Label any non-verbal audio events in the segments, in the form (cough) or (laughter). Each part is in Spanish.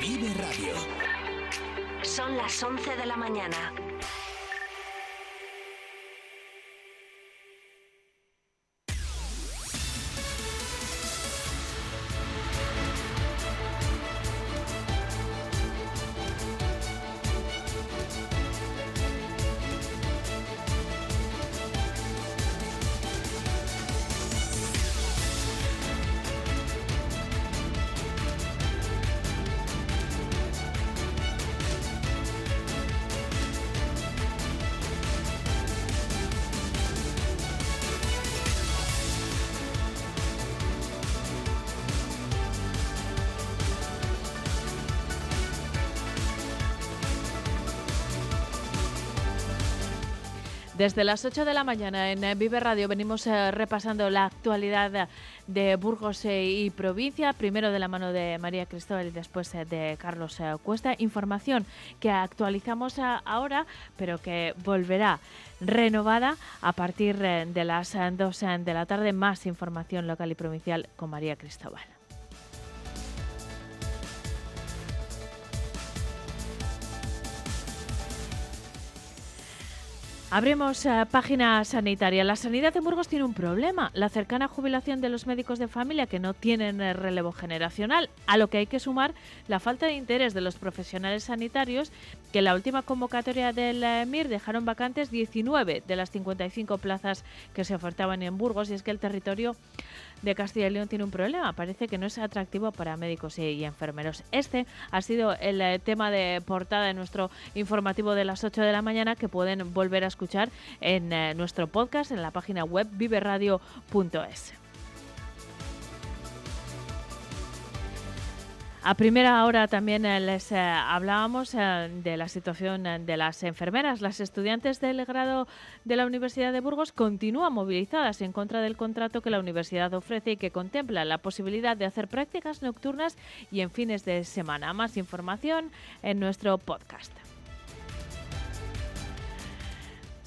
Vive Radio. Son las 11 de la mañana. Desde las 8 de la mañana en eh, Vive Radio venimos eh, repasando la actualidad de Burgos eh, y provincia, primero de la mano de María Cristóbal y después de Carlos Cuesta. Información que actualizamos ahora, pero que volverá renovada a partir de las 2 de la tarde. Más información local y provincial con María Cristóbal. Abrimos eh, página sanitaria. La sanidad de Burgos tiene un problema, la cercana jubilación de los médicos de familia que no tienen eh, relevo generacional, a lo que hay que sumar la falta de interés de los profesionales sanitarios que en la última convocatoria del eh, MIR dejaron vacantes 19 de las 55 plazas que se ofertaban en Burgos. Y es que el territorio de Castilla y León tiene un problema. Parece que no es atractivo para médicos y, enfermeros. Este ha sido el eh, tema de portada de nuestro informativo de las 8 de la mañana que pueden volver a escuchar en eh, nuestro podcast en la página web viveradio.es. A primera hora también eh, les eh, hablábamos eh, de la situación de las enfermeras. Las estudiantes del grado de la Universidad de Burgos continúan movilizadas en contra del contrato que la universidad ofrece y que contempla la posibilidad de hacer prácticas nocturnas y en fines de semana. Más información en nuestro podcast.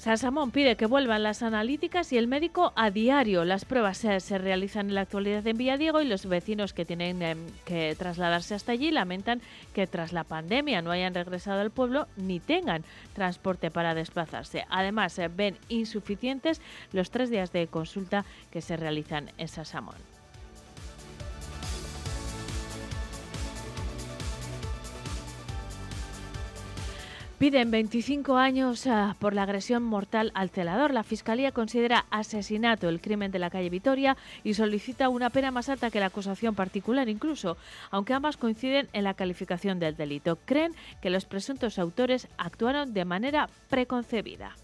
Samón pide que vuelvan las analíticas y el médico a diario. Las pruebas se, realizan en la actualidad en Villadiego y los vecinos que tienen em, que trasladarse hasta allí lamentan que tras la pandemia no hayan regresado al pueblo ni tengan transporte para desplazarse. Además, ven insuficientes los tres días de consulta que se realizan en Sasamón. Piden 25 años ah, por la agresión mortal al celador. La Fiscalía considera asesinato el crimen de la calle Vitoria y solicita una pena más alta que la acusación particular, incluso, aunque ambas coinciden en la calificación del delito. Creen que los presuntos autores actuaron de manera preconcebida.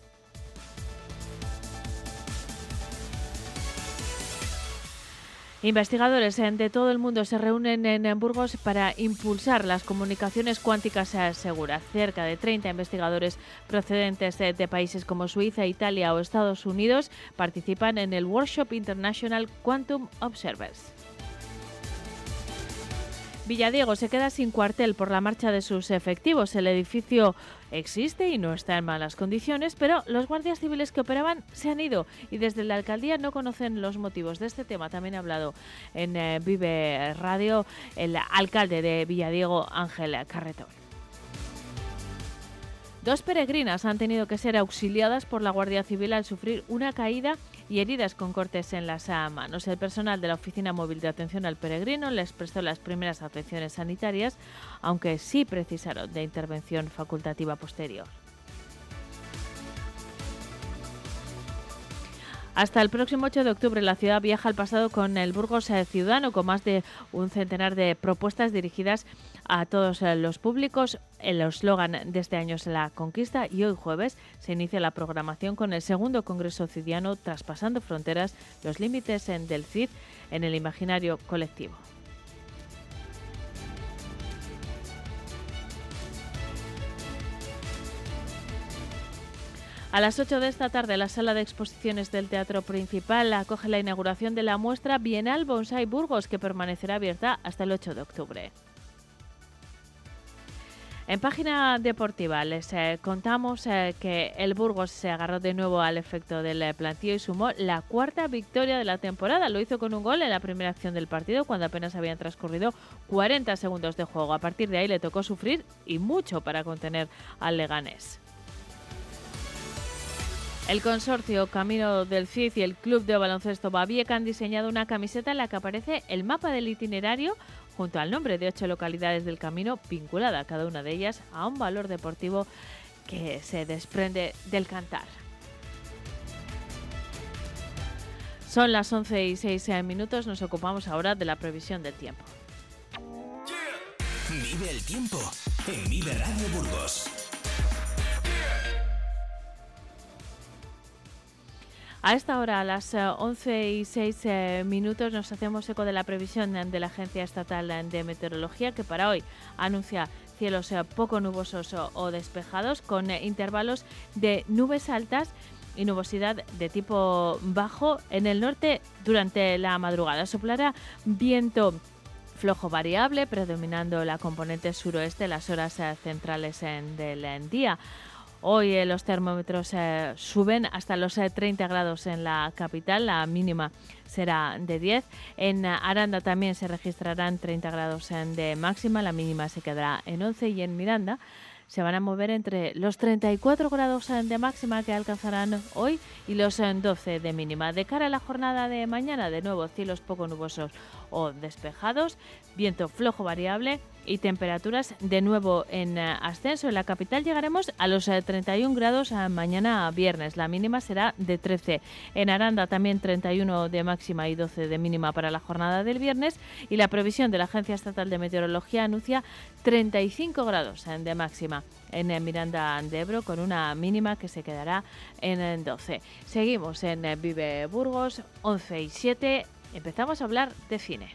Investigadores de todo el mundo se reúnen en Burgos para impulsar las comunicaciones cuánticas seguras. Cerca de 30 investigadores procedentes de, países como Suiza, Italia o Estados Unidos participan en el Workshop International Quantum Observers. Villadiego se queda sin cuartel por la marcha de sus efectivos. El edificio existe y no está en malas condiciones, pero los guardias civiles que operaban se han ido y desde la alcaldía no conocen los motivos de este tema. También ha hablado en eh, Vive Radio el alcalde de Villadiego, Ángel Carretón. Dos peregrinas han tenido que ser auxiliadas por la Guardia Civil al sufrir una caída y heridas con cortes en las manos. El personal de la Oficina Móvil de Atención al Peregrino les prestó las primeras atenciones sanitarias, aunque sí precisaron de intervención facultativa posterior. Hasta el próximo 8 de octubre la ciudad viaja al pasado con el Burgos Ciudadano, con más de un centenar de propuestas dirigidas a todos eh, los públicos. El eslogan de este año es la conquista y hoy jueves se inicia la programación con el segundo Congreso Cidiano Traspasando Fronteras, los límites del CID en el imaginario colectivo. A las 8 de esta tarde, la sala de exposiciones del Teatro Principal acoge la inauguración de la muestra Bienal Bonsai Burgos, que permanecerá abierta hasta el 8 de octubre. En página deportiva les eh, contamos eh, que el Burgos se agarró de nuevo al efecto del eh, plantío y sumó la cuarta victoria de la temporada. Lo hizo con un gol en la primera acción del partido cuando apenas habían transcurrido 40 segundos de juego. A partir de ahí le tocó sufrir y mucho para contener al Leganés. El consorcio Camino del Cid y el Club de Baloncesto Babieca han diseñado una camiseta en la que aparece el mapa del itinerario junto al nombre de ocho localidades del camino, vinculada cada una de ellas a un valor deportivo que se desprende del cantar. Son las 11 y 6 minutos, nos ocupamos ahora de la previsión del tiempo. Vive el tiempo en Vive Radio Burgos. A esta hora, a las 11 eh, y 6 eh, minutos, nos hacemos eco de la previsión de la Agencia Estatal de Meteorología, que para hoy anuncia cielos eh, poco nubosos o despejados, con intervalos de nubes altas y nubosidad de tipo bajo en el norte durante la madrugada. Soplará viento flojo variable, predominando la componente suroeste las horas centrales del día. Hoy eh, los termómetros eh, suben hasta los 30 eh, grados en la capital, la mínima será de 10. En Aranda también se registrarán 30 grados de máxima, la mínima se quedará en 11 y en Miranda se van a mover entre los 34 grados de máxima que alcanzarán hoy y los 12 de mínima. De cara a la jornada de mañana, de nuevo cielos poco nubosos o despejados, viento flojo variable y temperaturas de nuevo en eh, ascenso. En la capital llegaremos a los 31 eh, grados mañana viernes. La mínima será de 13. En Aranda también 31 de máxima y 12 de mínima para la jornada del viernes. Y la previsión de la Agencia Estatal de Meteorología anuncia 35 grados eh, de máxima en Miranda de Ebro con una mínima que se quedará en 12. Seguimos en Vive Burgos 11 y 7. Empezamos a hablar de cine.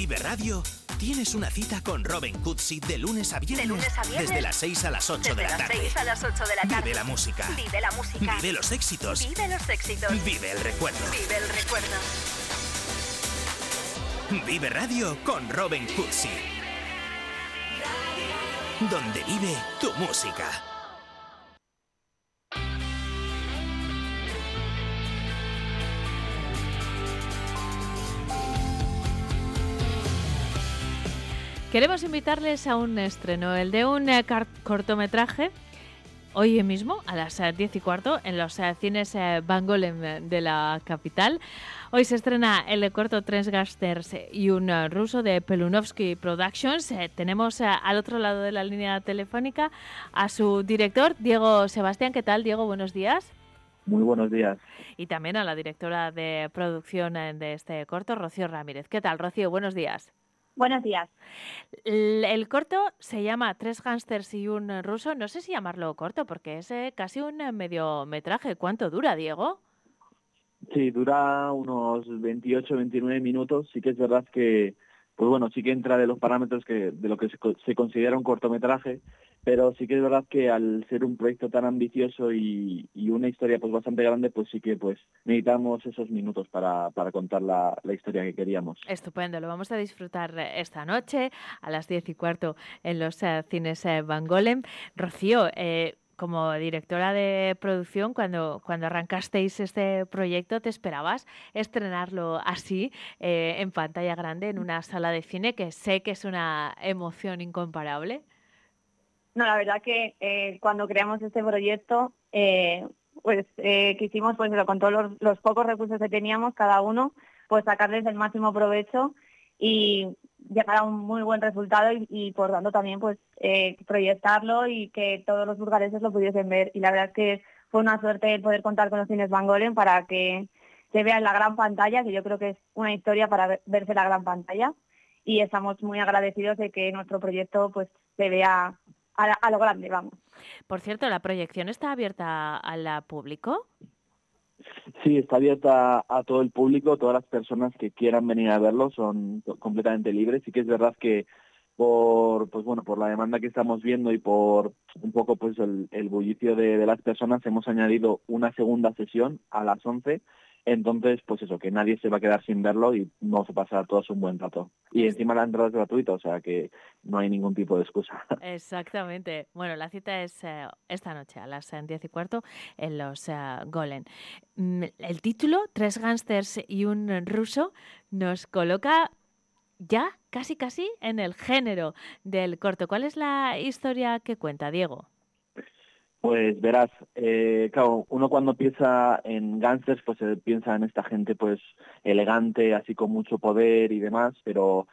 Vive Radio Tienes una cita con Robin Cutsi de, lunes a viernes. Desde las 6 a las 8 de la tarde. a las 8 de la tarde. Vive la música. Vive la música. Vive los éxitos. Vive los éxitos. Vive el recuerdo. Vive el recuerdo. Vive Radio con Robin Cutsi. Donde vive tu música. Queremos invitarles a un estreno, el de un eh, cortometraje, hoy mismo a las 10 eh, y cuarto en los eh, cines Van Golem de la capital. Hoy se estrena el corto Tres Gasters y un ruso de Pelunovsky Productions. tenemos al otro lado de la línea telefónica a su director, Diego Sebastián. ¿Qué tal, Diego? Buenos días. Muy buenos días. Y también a la directora de producción de este corto, Rocío Ramírez. ¿Qué tal, Rocío? Buenos días. Buenos días. El, corto se llama Tres gángsters y un ruso. No sé si llamarlo corto porque es eh, casi un mediometraje. ¿Cuánto dura, Diego? Sí, dura unos 28, 29 minutos. Sí que es verdad que pues bueno, sí que entra de los parámetros que de lo que se, considera un cortometraje, pero sí que es verdad que al ser un proyecto tan ambicioso y, una historia pues bastante grande, pues sí que pues necesitamos esos minutos para, contar la, historia que queríamos. Estupendo, lo vamos a disfrutar esta noche a las diez y cuarto en los eh, cines eh, Van Golem. Rocío, eh, como directora de producción, cuando, cuando arrancasteis este proyecto, ¿te esperabas estrenarlo así, eh, en pantalla grande, en una sala de cine, que sé que es una emoción incomparable? No, la verdad que eh, cuando creamos este proyecto, eh, pues quisimos, pues con todos los, pocos recursos que teníamos, cada uno, pues sacarles el máximo provecho y llegar a un muy buen resultado y, por tanto también pues eh, proyectarlo y que todos los burgaleses lo pudiesen ver. Y la verdad es que fue una suerte el poder contar con los cines Van Golen para que se vea en la gran pantalla, que yo creo que es una historia para verse en la gran pantalla. Y estamos muy agradecidos de que nuestro proyecto pues se vea a, a lo grande, vamos. Por cierto, ¿la proyección está abierta al público? Sí, está abierta a todo el público, todas las personas que quieran venir a verlo son completamente libres. Sí que es verdad que por pues bueno por la demanda que estamos viendo y por un poco pues el, bullicio de, de, las personas hemos añadido una segunda sesión a las 11 entonces, pues eso, que nadie se va a quedar sin verlo y vamos a pasar todos un buen rato. Y encima la entrada es gratuita, o sea que no hay ningún tipo de excusa. (laughs) Exactamente. Bueno, la cita es eh, esta noche a las eh, diez y cuarto en los uh, Golem. El título, Tres gángsters y un ruso, nos coloca ya casi casi en el género del corto. ¿Cuál es la historia que cuenta, Diego? Pues verás, eh, claro, uno cuando piensa en gangsters, pues se piensa en esta gente pues elegante, así con mucho poder y demás, pero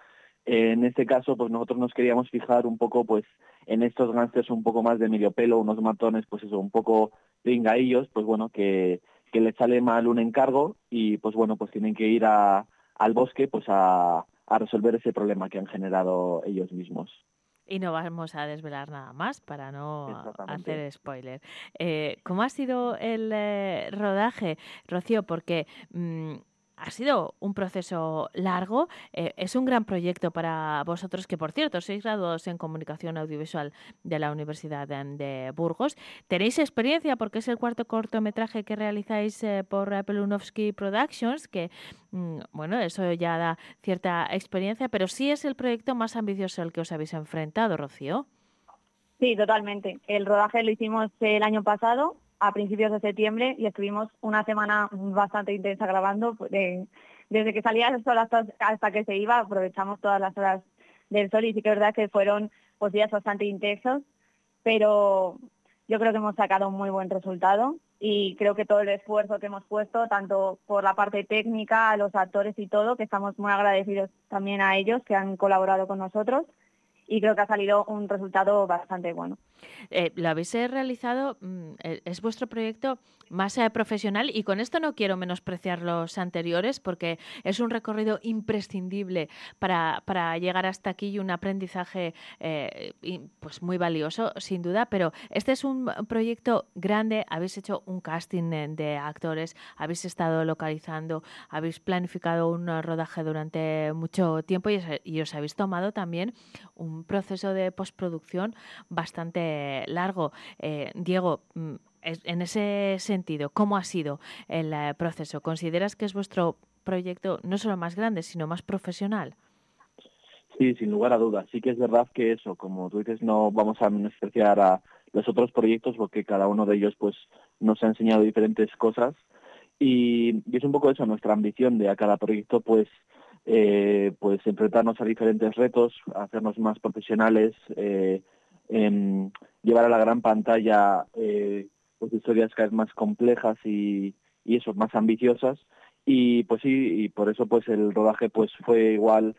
en este caso pues nosotros nos queríamos fijar un poco pues en estos gangsters un poco más de medio pelo, unos matones pues eso, un poco pringaillos, pues bueno, que, que les sale mal un encargo y pues bueno, pues tienen que ir a, al bosque pues a, a resolver ese problema que han generado ellos mismos. Y no vamos a desvelar nada más para no hacer spoiler. Eh, ¿Cómo ha sido el eh, rodaje, Rocío? Porque mm, ha sido un proceso largo, eh, es un gran proyecto para vosotros, que por cierto sois graduados en comunicación audiovisual de la Universidad de, Burgos. Tenéis experiencia porque es el cuarto cortometraje que realizáis eh, por Pelunovsky Productions, que mm, bueno, eso ya da cierta experiencia, pero sí es el proyecto más ambicioso al que os habéis enfrentado, Rocío. Sí, totalmente. El rodaje lo hicimos el año pasado a principios de septiembre y estuvimos una semana bastante intensa grabando. Pues, desde que salía el sol hasta, que se iba, aprovechamos todas las horas del sol y sí que es verdad que fueron pues, días bastante intensos, pero yo creo que hemos sacado un muy buen resultado y creo que todo el esfuerzo que hemos puesto, tanto por la parte técnica, a los actores y todo, que estamos muy agradecidos también a ellos que han colaborado con nosotros y creo que ha salido un resultado bastante bueno. Eh, lo habéis eh, realizado, mm, eh, es vuestro proyecto más profesional y con esto no quiero menospreciar los anteriores porque es un recorrido imprescindible para, para llegar hasta aquí y un aprendizaje pues muy valioso, sin duda, pero este es un proyecto grande, habéis hecho un casting de actores, habéis estado localizando, habéis planificado un rodaje durante mucho tiempo y, y os habéis tomado también un proceso de postproducción bastante largo. Eh, Diego, mm, en ese sentido, ¿cómo ha sido el eh, proceso? ¿Consideras que es vuestro proyecto no solo más grande, sino más profesional? Sí, sin lugar a dudas. Sí que es verdad que eso, como tú dices, no vamos a menospreciar a los otros proyectos porque cada uno de ellos pues nos ha enseñado diferentes cosas y, es un poco eso, nuestra ambición de a cada proyecto pues eh, pues enfrentarnos a diferentes retos, hacernos más profesionales, eh, Em, llevar a la gran pantalla eh, pues historias cada vez más complejas y, y eso, más ambiciosas. Y pues sí, y por eso pues el rodaje pues fue igual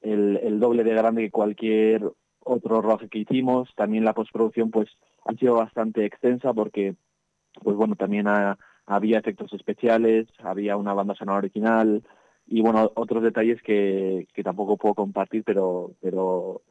el, el doble de grande que cualquier otro rodaje que hicimos. También la postproducción pues ha sido bastante extensa porque pues bueno, también había efectos especiales, había una banda sonora original y bueno, otros detalles que, que tampoco puedo compartir, pero, pero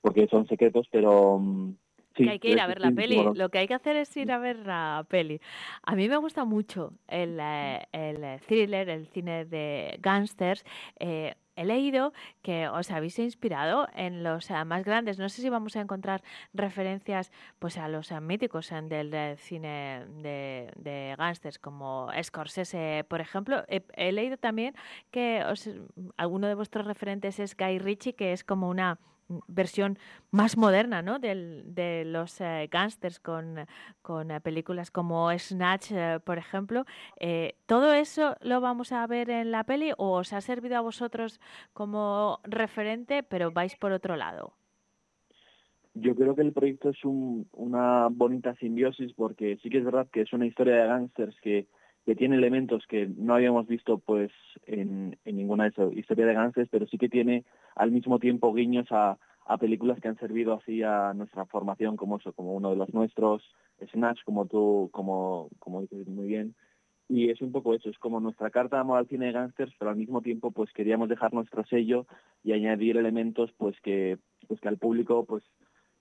porque son secretos, pero... Mm, sí, que hay que ir a ver la peli. Lo que hay que hacer es ir a ver la peli. A mí me gusta mucho el, eh, el thriller, el cine de gángsters. Eh, he leído que os habéis inspirado en los eh, más grandes. No sé si vamos a encontrar referencias pues a los míticos del cine de, de gángsters como Scorsese, por ejemplo. He, leído también que os, alguno de vuestros referentes es Guy Ritchie, que es como una versión más moderna ¿no? de los eh, gángsters con, con eh, películas como Snatch, eh, por ejemplo. ¿Todo eso lo vamos a ver en la peli o os ha servido a vosotros como referente, pero vais por otro lado? Yo creo que el proyecto es una bonita simbiosis porque sí que es verdad que es una historia de gángsters que que tiene elementos que no habíamos visto pues en, ninguna de esas historias de gángsters, pero sí que tiene al mismo tiempo guiños a, películas que han servido así a nuestra formación como eso, como uno de los nuestros, Snatch, como tú, como, como dices muy bien. Y es un poco eso, es como nuestra carta de amor al cine de gángsters, pero al mismo tiempo pues queríamos dejar nuestro sello y añadir elementos pues que, pues que al público pues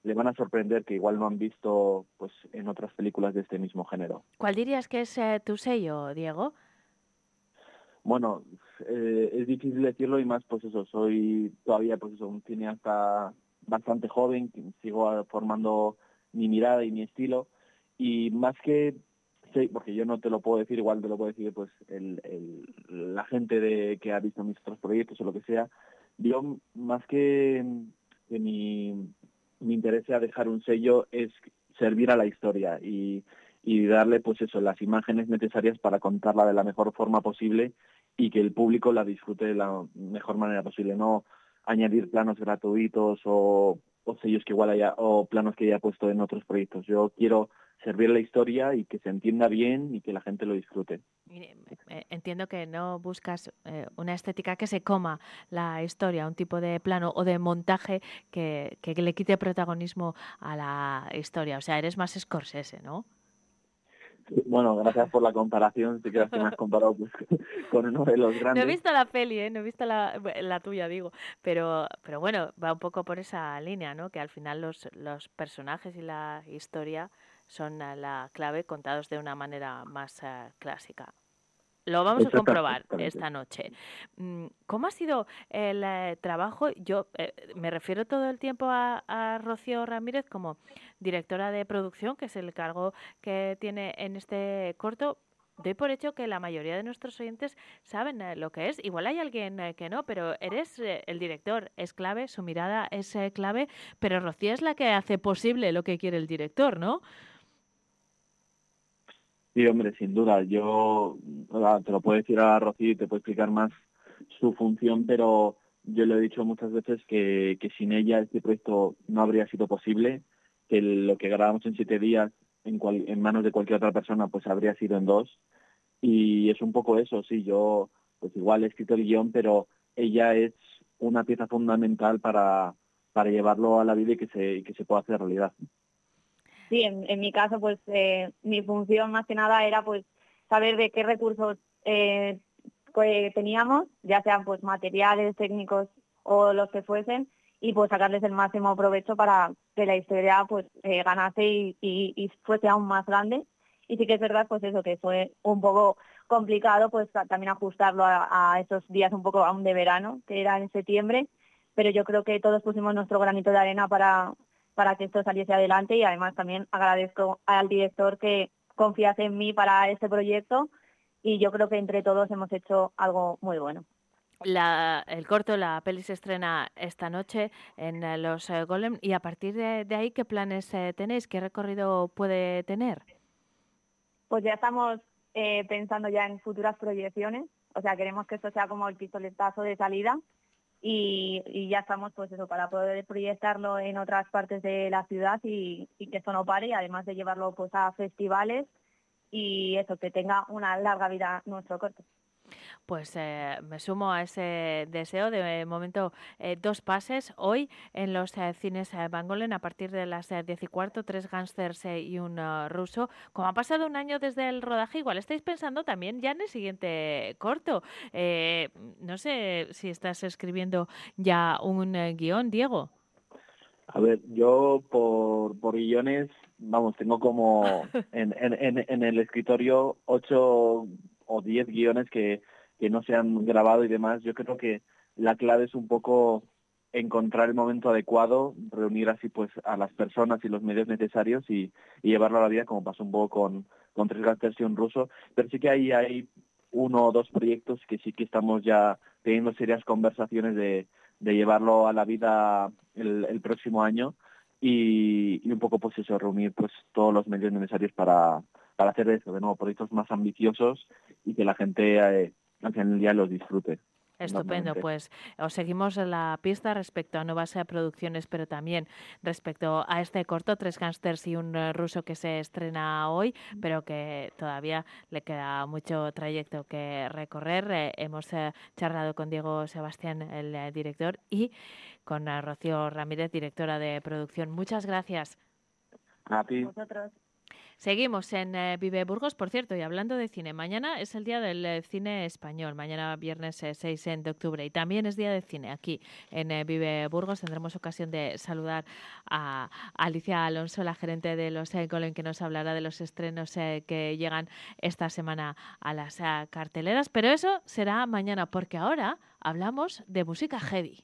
le van a sorprender que igual no han visto pues en otras películas de este mismo género. ¿Cuál dirías que es eh, tu sello, Diego? Bueno, eh, es difícil decirlo y más pues eso, soy todavía pues eso, un cineasta bastante joven, sigo formando mi mirada y mi estilo y más que sí, porque yo no te lo puedo decir, igual te lo puedo decir pues el, la gente de que ha visto mis otros proyectos o lo que sea, yo más que, que mi mi interés a dejar un sello es servir a la historia y, y darle pues eso, las imágenes necesarias para contarla de la mejor forma posible y que el público la disfrute de la mejor manera posible, no añadir planos gratuitos o, o sellos que igual haya o planos que haya puesto en otros proyectos. Yo quiero servir la historia y que se entienda bien y que la gente lo disfrute. Entiendo que no buscas eh, una estética que se coma la historia, un tipo de plano o de montaje que, que le quite protagonismo a la historia. O sea, eres más Scorsese, ¿no? Bueno, gracias por la comparación. Si crees que me has comparado pues, (laughs) con uno de los grandes. No he visto la peli, ¿eh? no he visto la, la, tuya, digo. Pero, pero bueno, va un poco por esa línea, ¿no? Que al final los, los personajes y la historia son la clave contados de una manera más eh, clásica. Lo vamos a comprobar esta noche. Mm, ¿Cómo ha sido el eh, trabajo? Yo eh, me refiero todo el tiempo a, a, Rocío Ramírez como directora de producción, que es el cargo que tiene en este corto. Doy por hecho que la mayoría de nuestros oyentes saben lo que es. Igual hay alguien que no, pero eres el director, es clave, su mirada es clave, pero Rocío es la que hace posible lo que quiere el director, ¿no? Sí, hombre, sin duda. Yo te lo puedo decir a Rocío y te puedo explicar más su función, pero yo le he dicho muchas veces que, que sin ella este proyecto no habría sido posible, que lo que grabamos en siete días en, manos de cualquier otra persona pues habría sido en dos. Y es un poco eso, sí, yo pues igual he escrito el guion, pero ella es una pieza fundamental para, para llevarlo a la vida y que se, que se pueda hacer realidad sí, en, mi caso, pues eh, mi función más que nada era pues saber de qué recursos eh, teníamos, ya sean pues materiales, técnicos o los que fuesen, y pues sacarles el máximo provecho para que la historia pues eh, ganase y, fuese aún más grande. Y sí que es verdad pues eso, que fue un poco complicado pues también ajustarlo a esos días un poco aún de verano, que era en septiembre, pero yo creo que todos pusimos nuestro granito de arena para, para que esto saliese adelante y además también agradezco al director que confiase en mí para este proyecto y yo creo que entre todos hemos hecho algo muy bueno. La, el corto, la peli se estrena esta noche en eh, los eh, Golem y a partir de, ahí, ¿qué planes eh, tenéis? ¿Qué recorrido puede tener? Pues ya estamos pensando ya en futuras proyecciones, o sea, queremos que esto sea como el pistoletazo de salida y, ya estamos pues eso para poder proyectarlo en otras partes de la ciudad y, que esto no pare, además de llevarlo pues a festivales y eso, que tenga una larga vida nuestro corto. Pues eh, me sumo a ese deseo. De momento, eh, dos pases hoy en los eh, cines Bangolen a partir de las 10 y cuarto, tres gángsters y un ruso. Como ha pasado un año desde el rodaje, igual estáis pensando también ya en el siguiente corto. no sé si estás escribiendo ya un guion, Diego. A ver, yo por, por guiones, vamos, tengo como (laughs) en, en, en el escritorio ocho o 10 guiones que, que no se han grabado y demás. Yo creo que la clave es un poco encontrar el momento adecuado, reunir así pues a las personas y los medios necesarios y, llevarlo a la vida como pasó un poco con, con Tres Gangsters y ruso. Pero sí que ahí hay uno o dos proyectos que sí que estamos ya teniendo serias conversaciones de, de llevarlo a la vida el, próximo año y, un poco pues eso, reunir pues todos los medios necesarios para, para hacer eso, de nuevo, proyectos más ambiciosos y que la gente eh, al final del día los disfrute. Estupendo, pues os seguimos la pista respecto a nuevas eh, producciones, pero también respecto a este corto, Tres Gangsters y un eh, ruso que se estrena hoy, pero que todavía le queda mucho trayecto que recorrer. Eh, hemos charlado con Diego Sebastián, el director, y con Rocío Ramírez, directora de producción. Muchas gracias. A ti. Seguimos en eh, Vive Burgos, por cierto, y hablando de cine, mañana es el día del eh, cine español, mañana viernes 6 eh, de octubre, y también es día de cine aquí en Vive Burgos. Tendremos ocasión de saludar a Alicia Alonso, la gerente de los Golem, que nos hablará de los estrenos que llegan esta semana a las carteleras, pero eso será mañana, porque ahora hablamos de música heavy.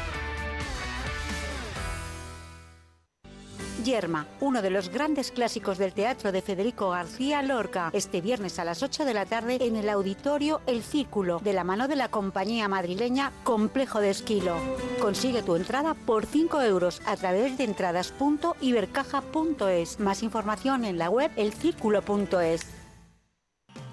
Yerma, uno de los grandes clásicos del teatro de Federico García Lorca, este viernes a las 8 de la tarde en el auditorio El Círculo, de la mano de la compañía madrileña Complejo de Esquilo. Consigue tu entrada por 5 euros a través de entradas.ibercaja.es. Más información en la web elcírculo.es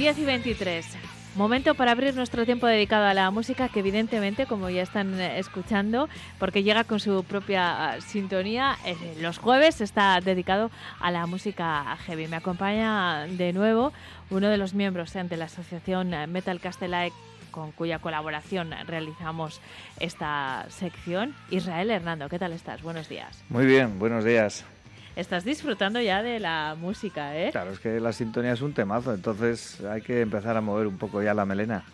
10 y 23. Momento para abrir nuestro tiempo dedicado a la música, que evidentemente, como ya están eh, escuchando, porque llega con su propia ah, sintonía, eh, los jueves está dedicado a la música heavy. Me acompaña de nuevo uno de los miembros de la asociación Metal Castelae con cuya colaboración realizamos esta sección. Israel Hernando, ¿qué tal estás? Buenos días. Muy bien, buenos días. Estás disfrutando ya de la música, ¿eh? Claro, es que la sintonía es un temazo, entonces hay que empezar a mover un poco ya la melena.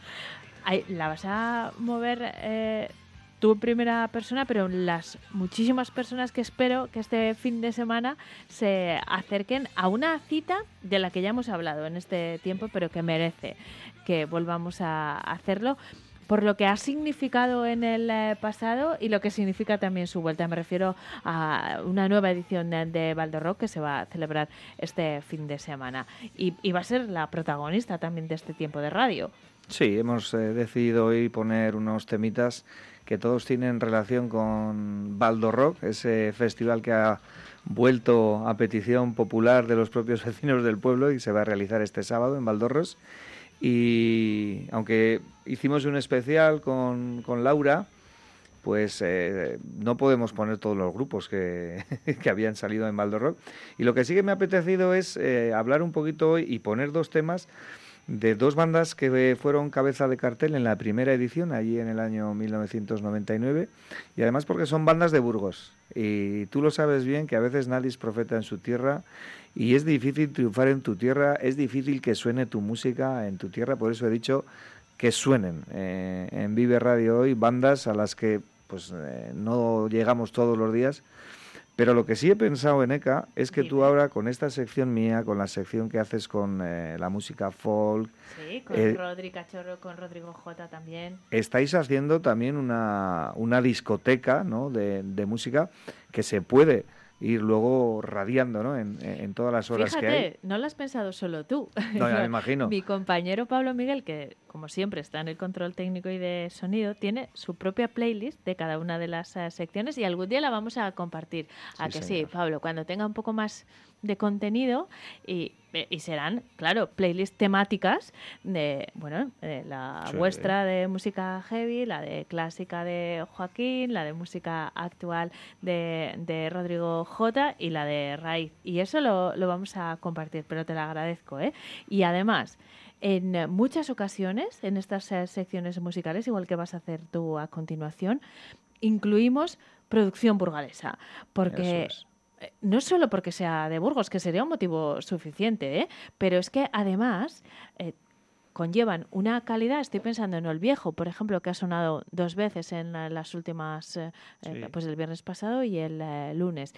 la vas a mover eh, tú en primera persona, pero las muchísimas personas que espero que este fin de semana se acerquen a una cita de la que ya hemos hablado en este tiempo, pero que merece que volvamos a hacerlo por lo que ha significado en el eh, pasado y lo que significa también su vuelta. Me refiero a una nueva edición de, de Rock que se va a celebrar este fin de semana y, va a ser la protagonista también de este tiempo de radio. Sí, hemos eh, decidido hoy poner unos temitas que todos tienen relación con Baldo Rock, ese festival que ha vuelto a petición popular de los propios (laughs) vecinos del pueblo y se va a realizar este sábado en Valdorros. Y aunque hicimos un especial con, con Laura, pues eh, no podemos poner todos los grupos que, (laughs) que habían salido en Baldo Rock. Y lo que sí que me ha apetecido es eh, hablar un poquito hoy y poner dos temas de dos bandas que fueron cabeza de cartel en la primera edición, allí en el año 1999, y además porque son bandas de Burgos. Y tú lo sabes bien que a veces nadie es profeta en su tierra y es difícil triunfar en tu tierra, es difícil que suene tu música en tu tierra, por eso he dicho que suenen eh, en Vive Radio hoy bandas a las que pues eh, no llegamos todos los días, Pero lo que sí he pensado, en Eka, es que tú ahora con esta sección mía, con la sección que haces con eh, la música folk... Sí, con eh, Rodri Cachorro, con Rodrigo J también. Estáis haciendo también una, una discoteca ¿no? de, de música que se puede ir luego radiando ¿no? en, en todas las horas que hay. no lo has pensado solo tú. No, ya me (laughs) imagino. Mi compañero Pablo Miguel, que como siempre está en el control técnico y de sonido, tiene su propia playlist de cada una de las uh, secciones y algún día la vamos a compartir. ¿A que sí, Pablo? Cuando tenga un poco más de contenido y, eh, y serán, claro, playlists temáticas de, bueno, de la Sí. vuestra de música heavy, la de clásica de Joaquín, la de música actual de, de Rodrigo J y la de Raíz. Y eso lo, lo vamos a compartir, pero te lo agradezco, ¿eh? Y además, en eh, muchas ocasiones, en estas eh, secciones musicales, igual que vas a hacer tú a continuación, incluimos producción burgalesa, porque Eso es. Eh, no solo porque sea de Burgos, que sería un motivo suficiente, ¿eh? pero es que además eh, conllevan una calidad, estoy pensando en el viejo, por ejemplo, que ha sonado dos veces en las últimas, eh, Sí. pues el viernes pasado y el lunes,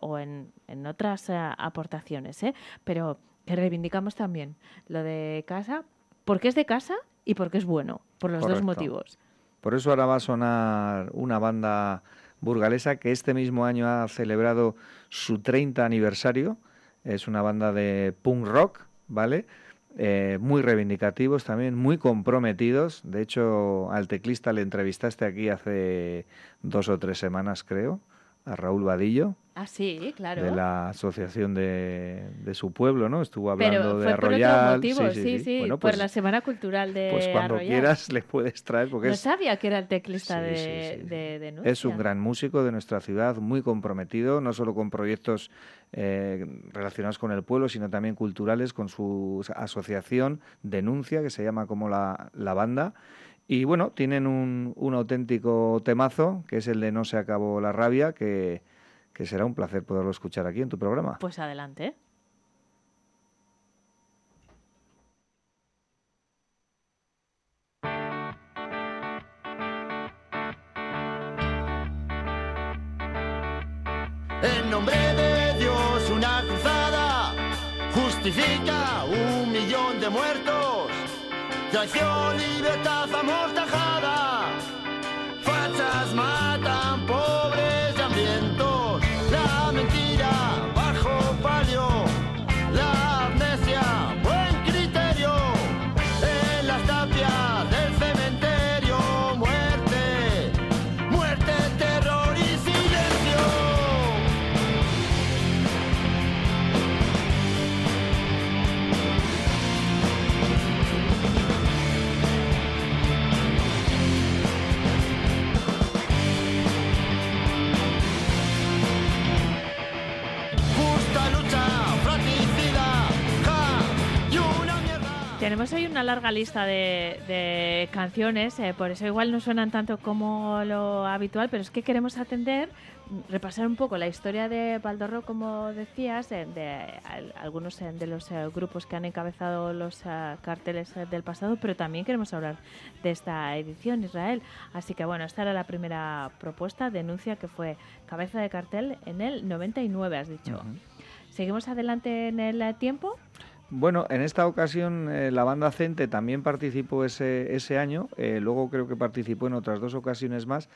o en, en otras aportaciones, ¿eh? pero que reivindicamos también lo de casa, porque es de casa y porque es bueno, por los dos motivos. Por eso ahora va a sonar una banda burgalesa que este mismo año ha celebrado su 30 aniversario. Es una banda de punk rock, ¿vale? Eh, muy reivindicativos también, muy comprometidos. De hecho, al teclista le entrevistaste aquí hace dos o tres semanas, creo, a Raúl Vadillo, Ah, sí, claro. de la asociación de, de su pueblo, ¿no? Estuvo Pero hablando de por Arroyal. otro motivo, sí, sí, Bueno, por pues, la Semana Cultural de pues cuando Arroyal. quieras le puedes traer porque no es sabía que era el teclista Sí, de, sí, sí, de sí. Es un gran músico de nuestra ciudad, muy comprometido, no solo con proyectos eh, relacionados con el pueblo, sino también culturales, con su asociación Denuncia, que se llama como la, la banda. Y bueno, tienen un, un auténtico temazo, que es el de No se acabó la rabia, que, que será un placer poderlo escuchar aquí en tu programa. Pues adelante. En nombre de Dios una cruzada justifica un millón de muertos. Nació libertad, amor, tajada. Falsa más. Tenemos hoy una larga lista de, de canciones, eh, por eso igual no suenan tanto como lo habitual, pero es que queremos atender, repasar un poco la historia de Baldorro, como decías, eh, de al- algunos eh, de los grupos que han encabezado los eh, carteles del pasado, pero también queremos hablar de esta edición, Israel. Así que bueno, esta era la primera propuesta, denuncia que fue cabeza de cartel en el 99, has dicho. Seguimos adelante en el tiempo. Bueno, en esta ocasión eh, la banda Cente también participó ese, ese año, eh, luego creo que participó en otras dos ocasiones más,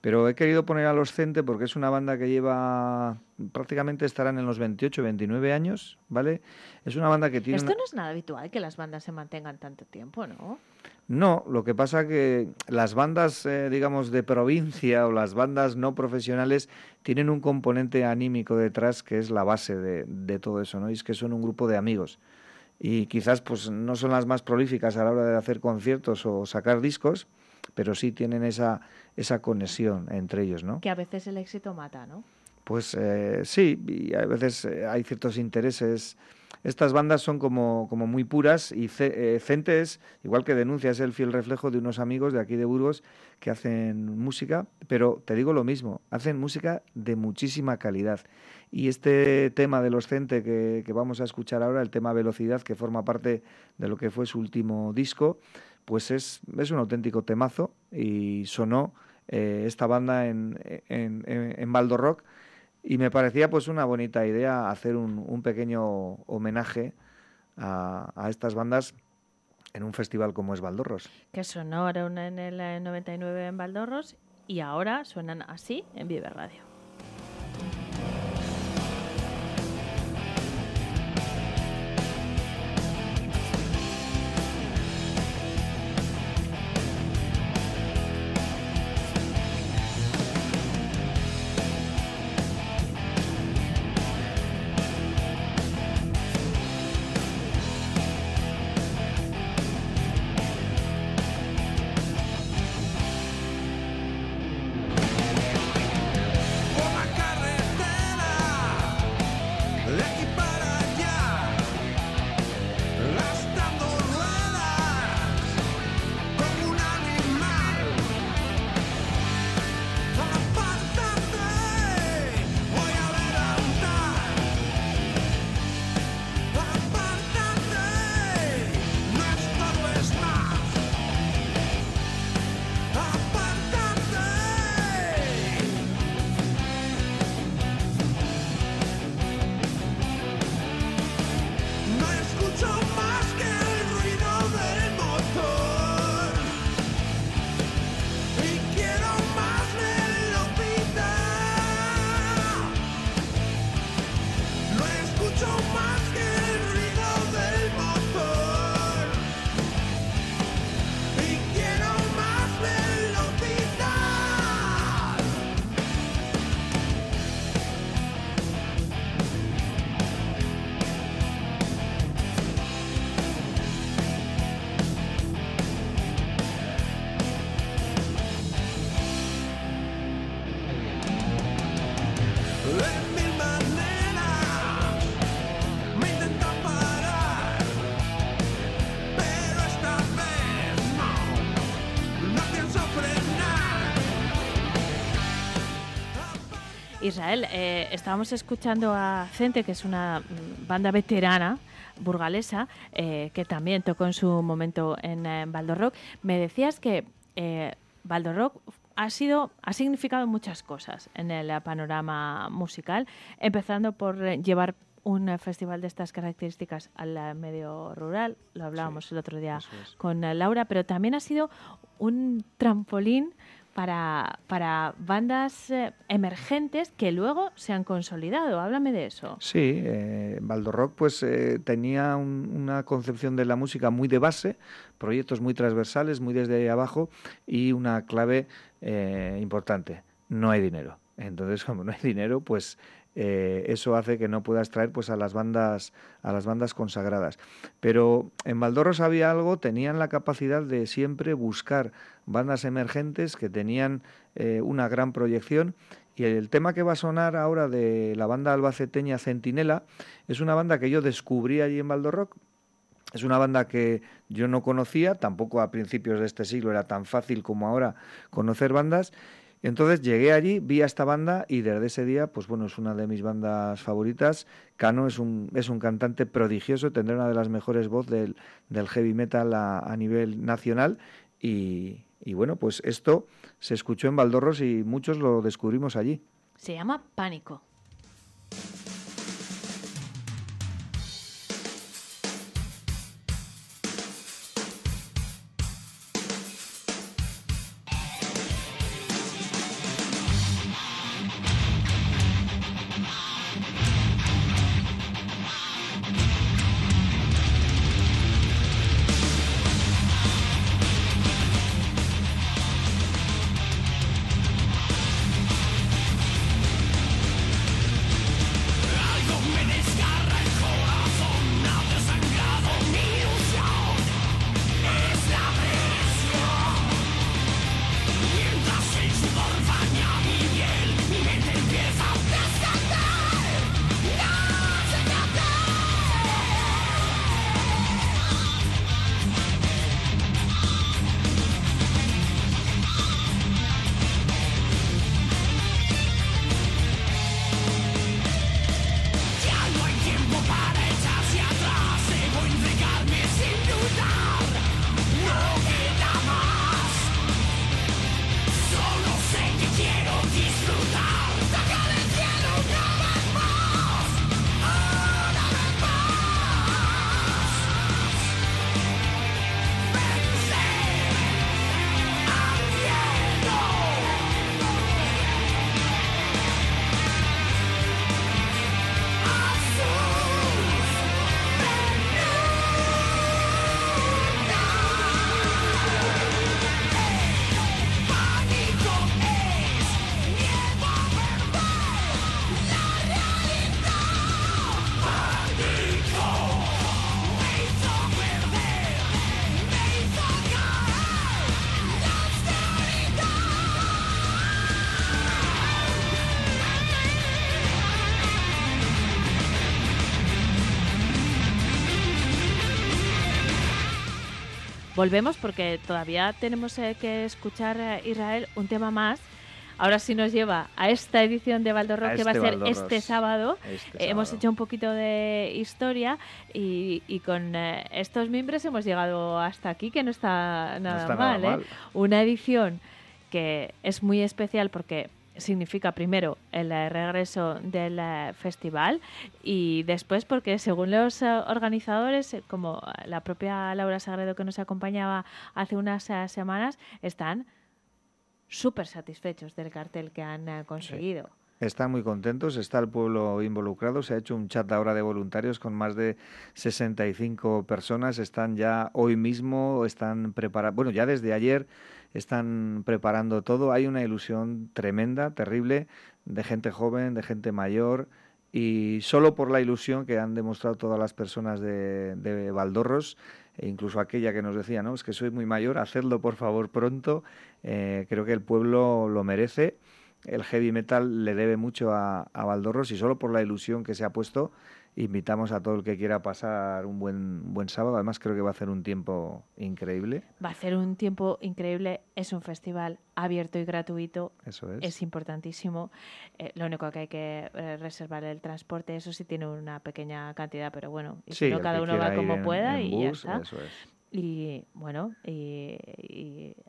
pero he querido poner a los Cente porque es una banda que lleva, prácticamente estarán en los 28, 29 años, ¿vale? Es una banda que tiene... Esto no es nada habitual que las bandas se mantengan tanto tiempo, ¿no? No, lo que pasa que las bandas, eh, digamos, de provincia o las bandas no profesionales tienen un componente anímico detrás que es la base de, de todo eso, ¿no? Y es que son un grupo de amigos. Y quizás pues no son las más prolíficas a la hora de hacer conciertos o sacar discos, pero sí tienen esa, esa conexión entre ellos, ¿no? Que a veces el éxito mata, ¿no? Pues eh, sí, y a veces eh, hay ciertos intereses. Estas bandas son como, como muy puras y Ce- eh, Cente es, igual que Denuncia, es el fiel reflejo de unos amigos de aquí de Burgos que hacen música, pero te digo lo mismo, hacen música de muchísima calidad. Y este tema de los Cente que, que vamos a escuchar ahora, el tema Velocidad, que forma parte de lo que fue su último disco, pues es, es un auténtico temazo y sonó eh, esta banda en, en, en, Rock Y me parecía pues una bonita idea hacer un, un pequeño homenaje a, a estas bandas en un festival como es Valdorros. Que sonaron en el eh, 99 en Valdorros y ahora suenan así en Vive Radio. Israel, eh, estábamos escuchando a Cente, que es una mm, banda veterana burgalesa, eh, que también tocó en su momento en eh, Rock. Me decías que eh, ha sido, ha significado muchas cosas en el panorama musical, empezando por llevar un eh, festival de estas características al medio rural, lo hablábamos el otro día es. con Laura, pero también ha sido un trampolín para, para bandas eh, emergentes que luego se han consolidado. Háblame de eso. Sí, eh, pues eh, tenía un- una concepción de la música muy de base, proyectos muy transversales, muy desde abajo y una clave eh, importante, no hay dinero. Entonces, como no hay dinero, pues eh, eso hace que no puedas traer pues a las bandas a las bandas consagradas. Pero en Valdorros había algo, tenían la capacidad de siempre buscar bandas emergentes que tenían eh, una gran proyección y el tema que va a sonar ahora de la banda albaceteña Centinela es una banda que yo descubrí allí en Valdorrock. Es una banda que yo no conocía, tampoco a principios de este siglo era tan fácil como ahora conocer bandas. Entonces llegué allí, vi a esta banda y desde ese día, pues bueno, es una de mis bandas favoritas. Cano es un, es un cantante prodigioso, tendrá una de las mejores voces del, del heavy metal a, nivel nacional y, y bueno, pues esto se escuchó en Valdorros y muchos lo descubrimos allí. Se llama Pánico. Volvemos porque todavía tenemos eh, que escuchar, eh, Israel, un tema más. Ahora sí nos lleva a esta edición de Valdorros A que va a este ser Valdorros. este sábado. Este Eh, hemos hecho un poquito de historia y, y con eh, estos miembros hemos llegado hasta aquí, que no está nada, está nada mal, ¿eh? mal. Una edición que es muy especial porque significa primero el regreso del eh, festival y después porque según los eh, organizadores, eh, como la propia Laura Sagredo que nos acompañaba hace unas semanas, están súper satisfechos del cartel que han conseguido. Están muy contentos, está el pueblo involucrado, se ha hecho un chat ahora de voluntarios con más de 65 personas, están ya hoy mismo, están preparando, bueno, ya desde ayer están preparando todo, hay una ilusión tremenda, terrible, de gente joven, de gente mayor, y solo por la ilusión que han demostrado todas las personas de, de Valdorros, e incluso aquella que nos decía, no, es que soy muy mayor, hacedlo por favor pronto, eh, creo que el pueblo lo merece. El heavy metal le debe mucho a, a Valdorros y solo por la ilusión que se ha puesto invitamos a todo el que quiera pasar un buen buen sábado. Además creo que va a hacer un tiempo increíble. Va a ser un tiempo increíble, es un festival abierto y gratuito, Eso es. es importantísimo. Eh, lo único que hay que eh, reservar el transporte, eso sí tiene una pequeña cantidad, pero bueno, y Sí, si no, el cada uno va como pueda en y ya bus, está. Eso es. Y bueno, y,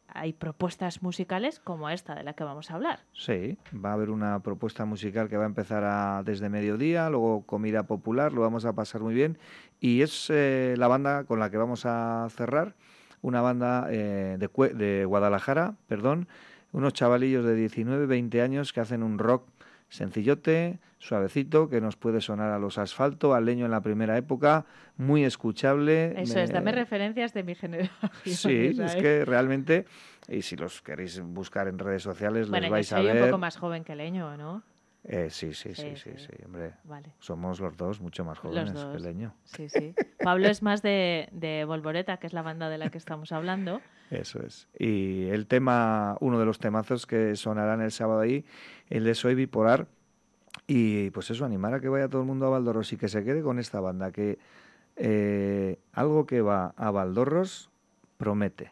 hay propuestas musicales como esta de la que vamos a hablar. Sí, va a haber una propuesta musical que va a empezar a- desde mediodía, luego comida popular, lo vamos a pasar muy bien. Y es eh, la banda con la que vamos a cerrar, una banda eh, de, de Guadalajara, perdón, unos chavalillos de 19, 20 años que hacen un rock sencillote, suavecito, que nos puede sonar a los asfalto, al leño en la primera época, muy escuchable. Eso me- es, dame referencias de mi generación. Sí, es que realmente, y si los queréis buscar en redes sociales, Bueno, les yo vais a soy ver. un poco más joven que Leño, ¿no? Eh, sí, sí, sí, Sí, sí, sí. sí, hombre. Vale. Somos los dos mucho más jóvenes Los que. Leño. Sí, sí. Pablo es más de, de Volvoreta, que es la banda de la que estamos hablando. Eso es. Y el tema, uno de los temazos que sonarán el sábado ahí, el de Soy Bipolar. Y pues eso, animar a que vaya todo el mundo a Valdorros y que se quede con esta banda, que eh, algo que va a Valdorros promete.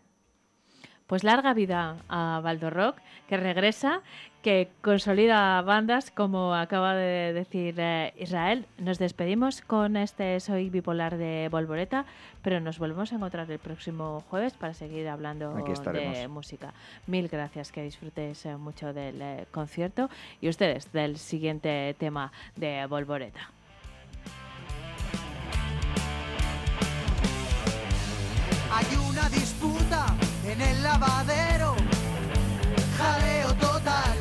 Pues larga vida a Valdorrock, que regresa, que consolida bandas, como acaba de decir eh, Israel. Nos despedimos con este Soy Bipolar de Volvoreta, pero nos volvemos a encontrar el próximo jueves para seguir hablando de música. Mil gracias, que disfrutéis eh, mucho del eh, concierto y ustedes del siguiente tema de Volvoreta. Hay una disputa en el lavadero, jaleo total.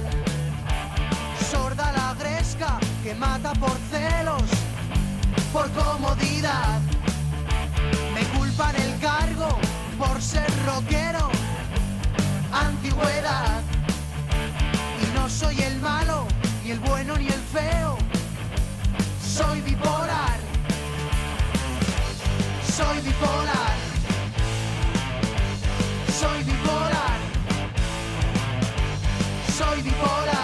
Sorda la gresca que mata por celos, por comodidad. Me culpan el cargo por ser rockero, antigüedad. Y no soy el malo, ni el bueno ni el feo, soy bipolar. Soy bipolar. Soy bipolar. Soy bipolar.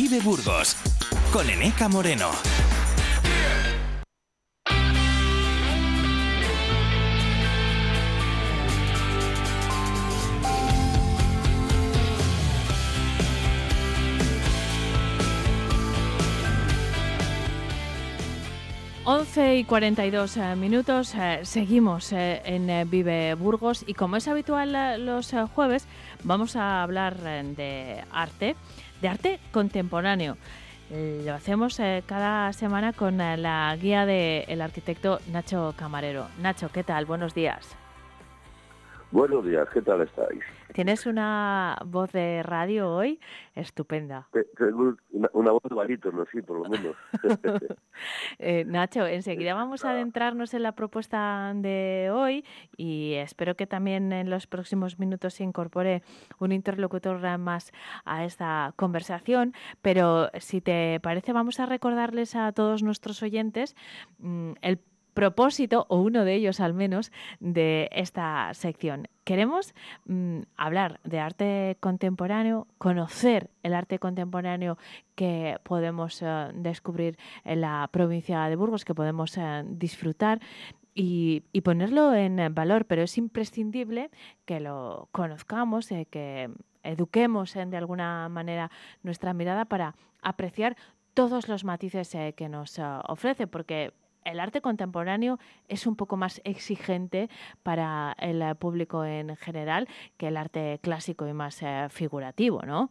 Vive Burgos con Eneca Moreno. Once y 42 eh, minutos, eh, seguimos eh, en Vive Burgos y como es habitual los jueves, vamos a hablar de arte, de arte contemporáneo. Lo hacemos cada semana con la guía del arquitecto Nacho Camarero. Nacho, ¿qué tal? Buenos días. Buenos días, ¿qué tal estáis? Tienes una voz de radio hoy estupenda. Tengo una, voz de no sí, por lo menos. (laughs) Eh, Nacho, enseguida vamos a adentrarnos en la propuesta de hoy y espero que también en los próximos minutos se incorpore un interlocutor más a esta conversación. Pero si te parece, vamos a recordarles a todos nuestros oyentes mm, el propósito, o uno de ellos al menos, de esta sección. Queremos mm, hablar de arte contemporáneo, conocer el arte contemporáneo que podemos eh, descubrir en la provincia de Burgos, que podemos eh, disfrutar y, ponerlo en valor, pero es imprescindible que lo conozcamos, eh, que eduquemos de alguna manera nuestra mirada para apreciar todos los matices que nos ofrece, porque el arte contemporáneo es un poco más exigente para el público en general que el arte clásico y más eh, figurativo, ¿no?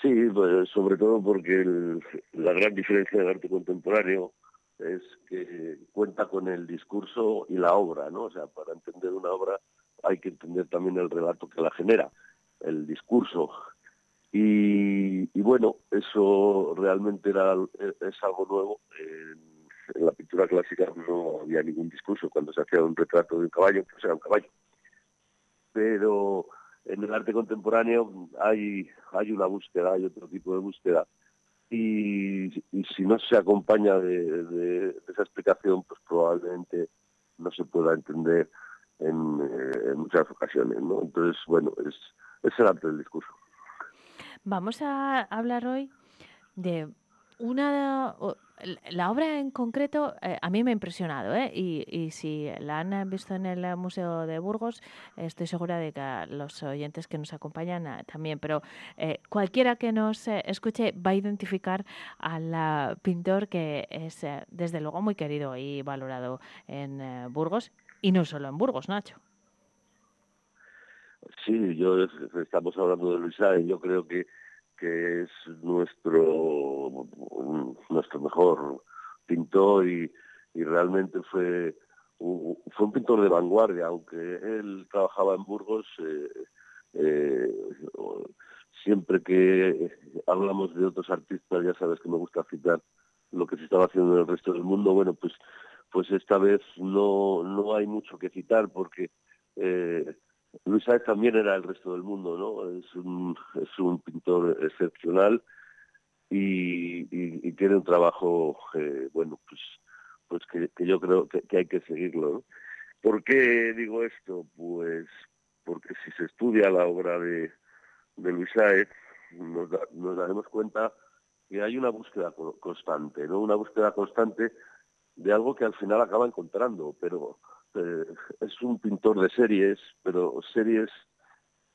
Sí, pues, sobre todo porque la gran diferencia del arte contemporáneo es que cuenta con el discurso y la obra, ¿no? O sea, para entender una obra hay que entender también el relato que la genera, el discurso. Y, bueno, eso realmente era, es algo nuevo. En, la pintura clásica no había ningún discurso cuando se hacía un retrato de un caballo, pues era un caballo. Pero en el arte contemporáneo hay, hay una búsqueda, hay otro tipo de búsqueda. Y, si no se acompaña de, esa explicación, pues probablemente no se pueda entender en, eh, en muchas ocasiones. ¿no? Entonces, bueno, es, es el arte del discurso. Vamos a hablar hoy de una la obra en concreto eh, a mí me ha impresionado ¿eh? y, si la han visto en el Museo de Burgos estoy segura de que los oyentes que nos acompañan eh, también pero cualquiera que nos escuche va a identificar al pintor que es desde luego muy querido y valorado en Burgos y no solo en Burgos Nacho Sí, yo estamos hablando de Luis y yo creo que que es nuestro nuestro mejor pintor y, realmente fue un, fue un pintor de vanguardia, aunque él trabajaba en Burgos. Eh, eh, siempre que hablamos de otros artistas, ya sabes que me gusta citar lo que se estaba haciendo en el resto del mundo. Bueno, pues pues esta vez no no hay mucho que citar porque eh, Luis Sáez también era el resto del mundo, ¿no? Es un, es un pintor excepcional y, tiene un trabajo, eh, bueno, pues, pues que, yo creo que, hay que seguirlo. ¿no? ¿Por qué digo esto? Pues porque si se estudia la obra de, de Luis Sáez, nos, nos daremos cuenta que hay una búsqueda constante, ¿no? Una búsqueda constante de algo que al final acaba encontrando, pero eh, es un pintor de series, pero series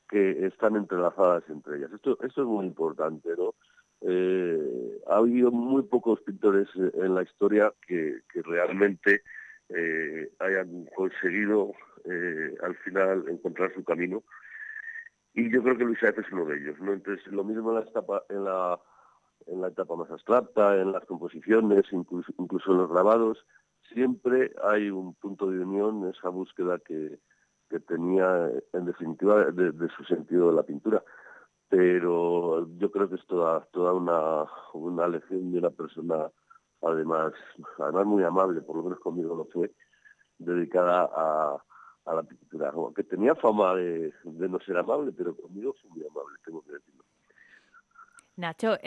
que están entrelazadas entre ellas. Esto, esto es muy importante, ¿no? Eh, ha habido muy pocos pintores en la historia que, realmente eh, hayan conseguido al final encontrar su camino. Y yo creo que Luis es uno de ellos, ¿no? Entonces, lo mismo en la etapa, en la, en la etapa más abstracta, en las composiciones, incluso, incluso en los grabados, siempre hay un punto de unión, esa búsqueda que, tenía, en definitiva, de, su sentido de la pintura. Pero yo creo que es toda, toda una, una lección de una persona, además, además muy amable, por lo menos conmigo lo fue, dedicada a, a la pintura. Que tenía fama de, de no ser amable, pero conmigo fue muy amable, tengo que decirlo. Nacho,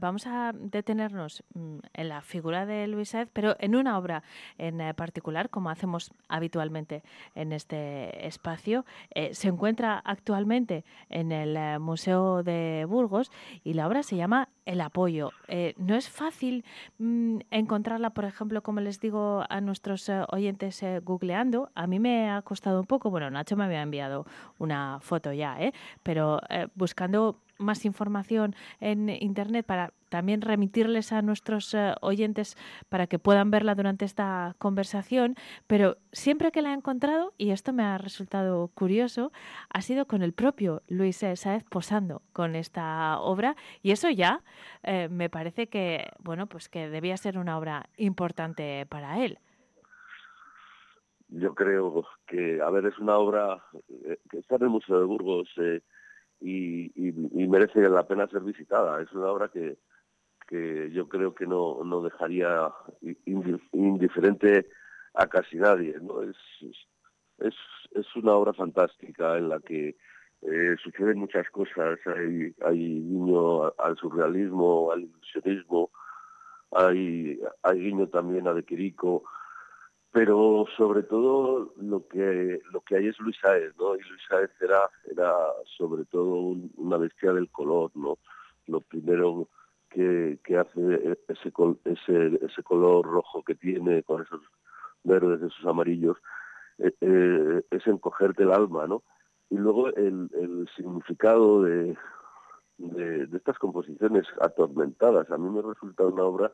vamos a detenernos mm, en la figura de Luis Saez, pero en una obra en eh, particular, como hacemos habitualmente en este espacio. Eh, se encuentra actualmente en el eh, Museo de Burgos y la obra se llama El apoyo. no es fácil mm, encontrarla, por ejemplo, como les digo a nuestros oyentes googleando. A mí me ha costado un poco, bueno, Nacho me había enviado una foto ya, pero buscando más información en Internet para también remitirles a nuestros eh, oyentes para que puedan verla durante esta conversación, pero siempre que la he encontrado, y esto me ha resultado curioso, ha sido con el propio Luis Saez posando con esta obra y eso ya eh, me parece que, bueno, pues que debía ser una obra importante para él. Yo creo que, a ver, es una obra eh, que está en el Museo de Burgos y, merece la pena ser visitada. Es una obra que, que yo creo que no, no dejaría indiferente a casi nadie. ¿no? Es, es, es una obra fantástica en la que eh, suceden muchas cosas. Hay, hay guiño al surrealismo, al ilusionismo, hay, hay guiño también a De Quirico pero sobre todo lo que lo que hay es Luis Saez, ¿no? Y Luis Saez era, era sobre todo una bestia del color, ¿no? Lo primero que, que hace ese, ese, ese color rojo que tiene con esos verdes, esos amarillos, eh, eh, es encogerte el alma, ¿no? Y luego el, el significado de, de estas composiciones atormentadas. A mí me resulta una obra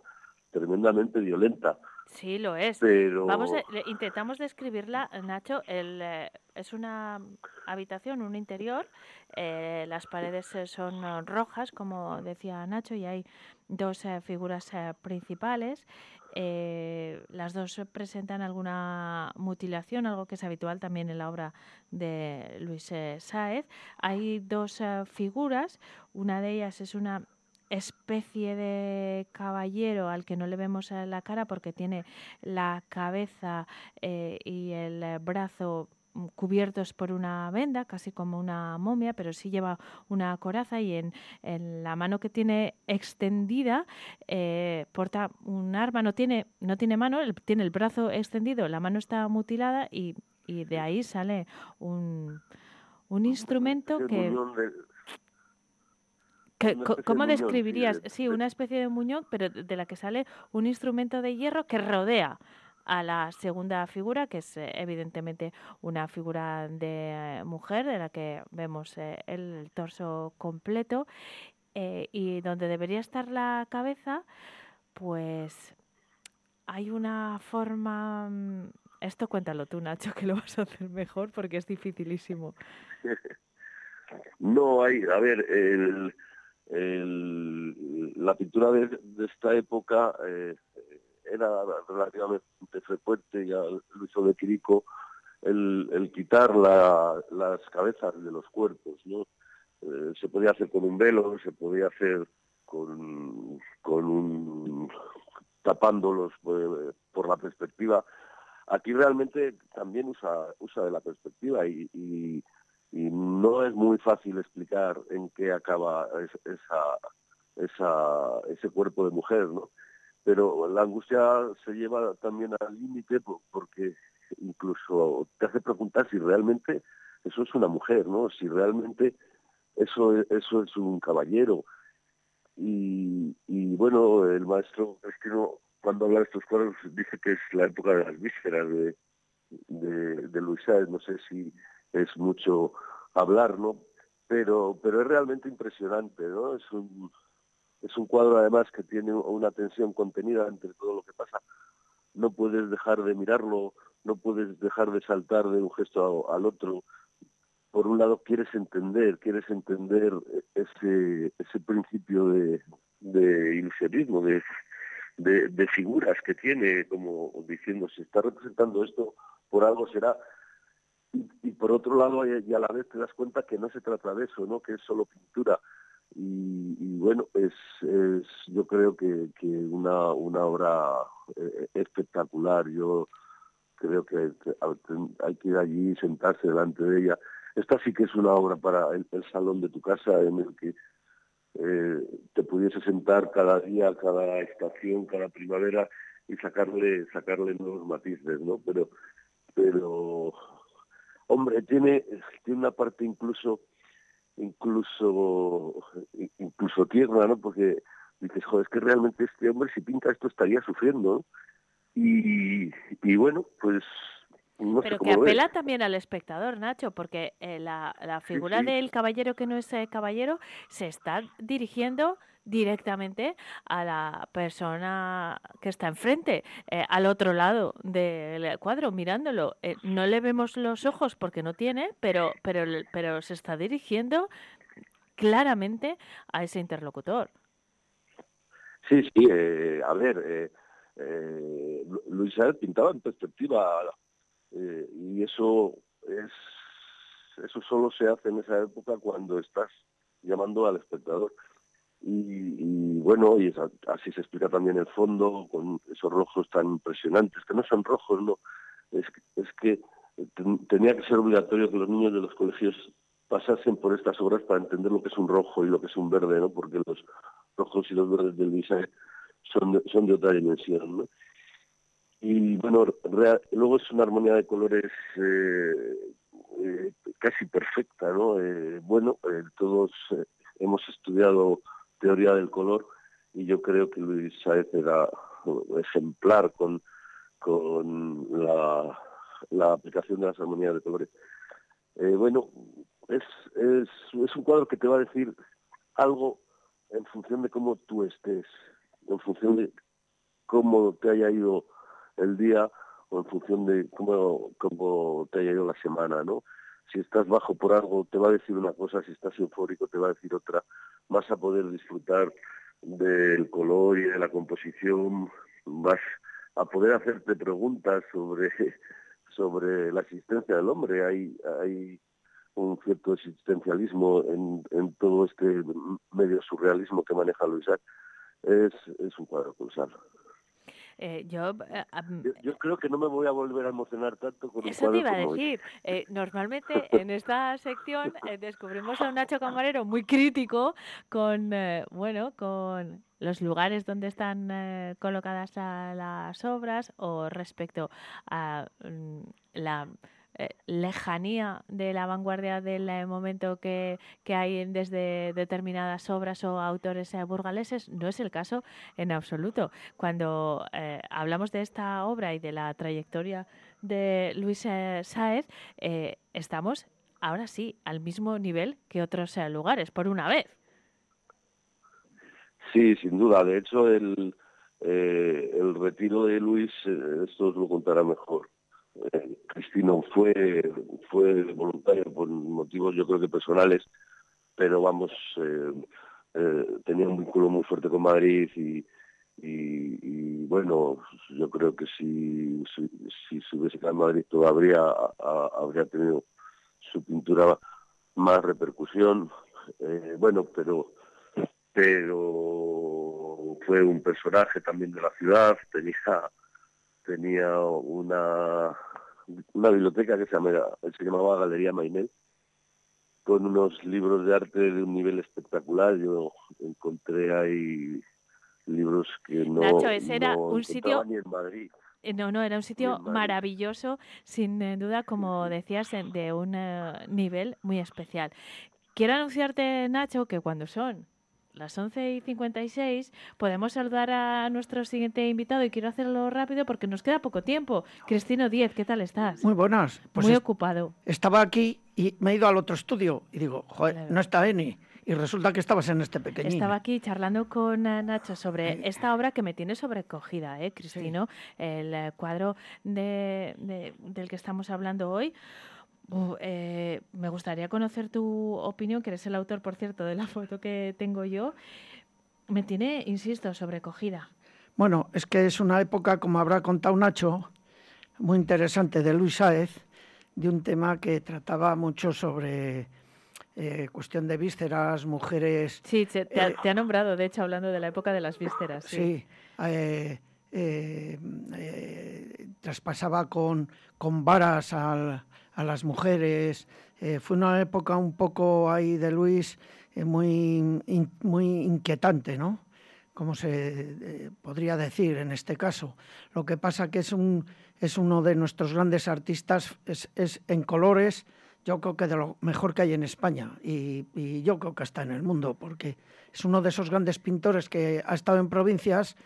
tremendamente violenta. Sí, lo es. Vamos intentamos describirla, Nacho. El, eh, es una habitación, un interior. Eh, las paredes eh, son rojas, como decía Nacho, y hay dos figuras principales. las dos presentan alguna mutilación, algo que es habitual también en la obra de Luis Sáez. Hay dos figuras. Una de ellas es una especie de caballero al que no le vemos la cara porque tiene la cabeza eh, y el brazo cubiertos por una venda, casi como una momia, pero sí lleva una coraza y en, la mano que tiene extendida eh, porta un arma, no tiene, no tiene mano, tiene el brazo extendido, la mano está mutilada y, y de ahí sale un, un instrumento que... ¿Cómo describirías? Sí, una especie de muñón, pero de la que sale un instrumento de hierro que rodea a la segunda figura, que es eh, evidentemente una figura de mujer, de la que vemos eh, el torso completo, eh, y donde debería estar la cabeza, pues hay una forma... Mm, esto cuéntalo tú, Nacho, que lo vas a hacer mejor porque es dificilísimo. (laughs) No hay, a ver, el la pintura de, esta época eh, era relativamente frecuente, ya lo hizo de Quirico, el, quitar las cabezas de los cuerpos. ¿no? Eh, se podía hacer con un velo, se podía hacer con, con un tapándolos eh, por la perspectiva. Aquí realmente también usa, usa de la perspectiva y y no es muy fácil explicar en qué acaba esa, esa, ese cuerpo de mujer, ¿no? Pero la angustia se lleva también al límite porque incluso te hace preguntar si realmente eso es una mujer, ¿no? Si realmente eso, eso es un caballero. Y, y bueno, el maestro no cuando habla de estos cuadros dice que es la época de las vísceras de, de, de Luis no sé si es mucho hablar, ¿no? Pero, pero es realmente impresionante, ¿no? Es un, es un cuadro además que tiene una tensión contenida entre todo lo que pasa. No puedes dejar de mirarlo, no puedes dejar de saltar de un gesto al otro. Por un lado quieres entender, quieres entender ese, ese principio de, de ilusionismo, de, de, de, figuras que tiene, como diciendo, si está representando esto, por algo será, y, por otro lado y a la vez te das cuenta que no se trata de eso, ¿no? Que es solo pintura. Y, bueno, es, es, yo creo que, que una, una obra eh, espectacular. Yo creo que hay que ir allí y sentarse delante de ella. Esta sí que es una obra para el, salón de tu casa en el que eh, te pudiese sentar cada día, cada estación, cada primavera y sacarle sacarle nuevos matices, ¿no? Pero pero hombre, tiene tiene una parte incluso incluso incluso tierna, ¿no? Porque dices, joder, es que realmente este hombre si pinta esto estaría sufriendo, ¿no? Y, y bueno, pues pero que apela también al espectador, Nacho, porque eh, la, la, figura del caballero que no es eh, caballero se está dirigiendo directamente a la persona que está enfrente, eh, al otro lado del cuadro, mirándolo. no le vemos los ojos porque no tiene, pero, pero, pero se está dirigiendo claramente a ese interlocutor. Sí, sí, a ver, eh, Luisa pintaba en perspectiva eh, y eso es eso solo se hace en esa época cuando estás llamando al espectador y, bueno y así se explica también el fondo con esos rojos tan impresionantes que no son rojos no es, es que tenía que ser obligatorio que los niños de los colegios pasasen por estas obras para entender lo que es un rojo y lo que es un verde no porque los rojos y los verdes del Luisa son de, son de otra dimensión ¿no? y bueno, luego es una armonía de colores eh, eh, casi perfecta, ¿no? Eh, bueno, todos hemos estudiado teoría del color y yo creo que Luis Saez era ejemplar con, con la, la aplicación de las armonías de colores. bueno, es, es, es un cuadro que te va a decir algo en función de cómo tú estés, en función de cómo te haya ido el día o en función de cómo, cómo te haya ido la semana, ¿no? Si estás bajo por algo te va a decir una cosa, si estás eufórico te va a decir otra. Vas a poder disfrutar del color y de la composición, vas a poder hacerte preguntas sobre, (laughs) sobre la existencia del hombre. Hay, hay un cierto existencialismo en, en todo este medio surrealismo que maneja Luis Es, es un cuadro pulsar. Eh, yo, eh, yo, creo que no me voy a volver a emocionar tanto con Eso te iba a decir. Eh, normalmente (laughs) en esta sección descubrimos a un Nacho Camarero muy crítico con, bueno, con los lugares donde están colocadas las obras o respecto a mm, la eh, lejanía de la vanguardia del eh, momento que, hay desde determinadas obras o autores eh, burgaleses. No es el caso en absoluto. Cuando hablamos de esta obra y de la trayectoria de Luis Sáez, estamos ahora sí al mismo nivel que otros lugares, por una vez. Sí, sin duda. De hecho, el, el retiro de Luis, esto os lo contará mejor eh, Cristino fue, fue voluntario por motivos yo creo que personales, pero vamos, eh, eh, tenía un vínculo muy fuerte con Madrid y, bueno, yo creo que si, si, se hubiese quedado en Madrid todavía habría tenido su pintura más repercusión. bueno, pero pero fue un personaje también de la ciudad, tenía tenía una, una biblioteca que se, llamaba, se llamaba Galería Mainel, con unos libros de arte de un nivel espectacular. Yo encontré ahí libros que no, Nacho, ese era un sitio ni en Madrid. Eh, no, no, era un sitio maravilloso, sin eh, duda, como decías, de un eh, nivel muy especial. Quiero anunciarte, Nacho, que cuando son las 11 y 56 podemos saludar a nuestro siguiente invitado y quiero hacerlo rápido porque nos queda poco tiempo. Cristino Díez, ¿qué tal estás? Muy buenas. Pues Muy ocupado. Estaba aquí y me he ido al otro estudio y digo, joder, no está Eni. Y resulta que estabas en este pequeño. Estaba aquí charlando con eh, Nacho sobre esta obra que me tiene sobrecogida, ¿eh, Cristino? El eh, cuadro de, del que estamos hablando hoy. Eh, me gustaría conocer tu opinión, que eres el autor, por cierto, de la foto que tengo yo. Me tiene, insisto, sobrecogida. Bueno, es que es una época, como habrá contado Nacho, muy interesante de Luis Sáez, de un tema que trataba mucho sobre eh, cuestión de vísceras, mujeres. Sí, te, eh, ha, nombrado, de hecho, hablando de la época de las vísceras. Sí, traspasaba con, con varas al, a las mujeres. Eh, fue una época un poco ahí de Luis eh, muy, muy inquietante, ¿no? Como se podría decir en este caso. Lo que pasa que es, un, es uno de nuestros grandes artistas, es, es en colores, yo creo que de lo mejor que hay en España y, y, yo creo que está en el mundo, porque es uno de esos grandes pintores que ha estado en provincias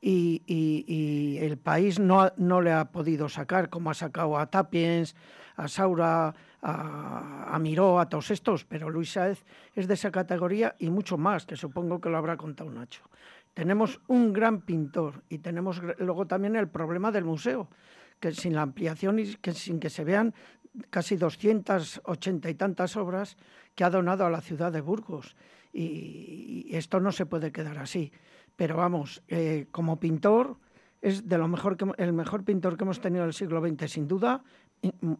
y, el país no, no le ha podido sacar, como ha sacado a Tapiens, a Saura, a, a, Miró, a todos estos, pero Luis Sáez es de esa categoría y mucho más, que supongo que lo habrá contado Nacho. Tenemos un gran pintor y tenemos luego también el problema del museo, que sin la ampliación y que sin que se vean casi 280 y tantas obras que ha donado a la ciudad de Burgos. Y, esto no se puede quedar así. Pero vamos, eh, como pintor, es de lo mejor que, el mejor pintor que hemos tenido en el siglo XX, sin duda,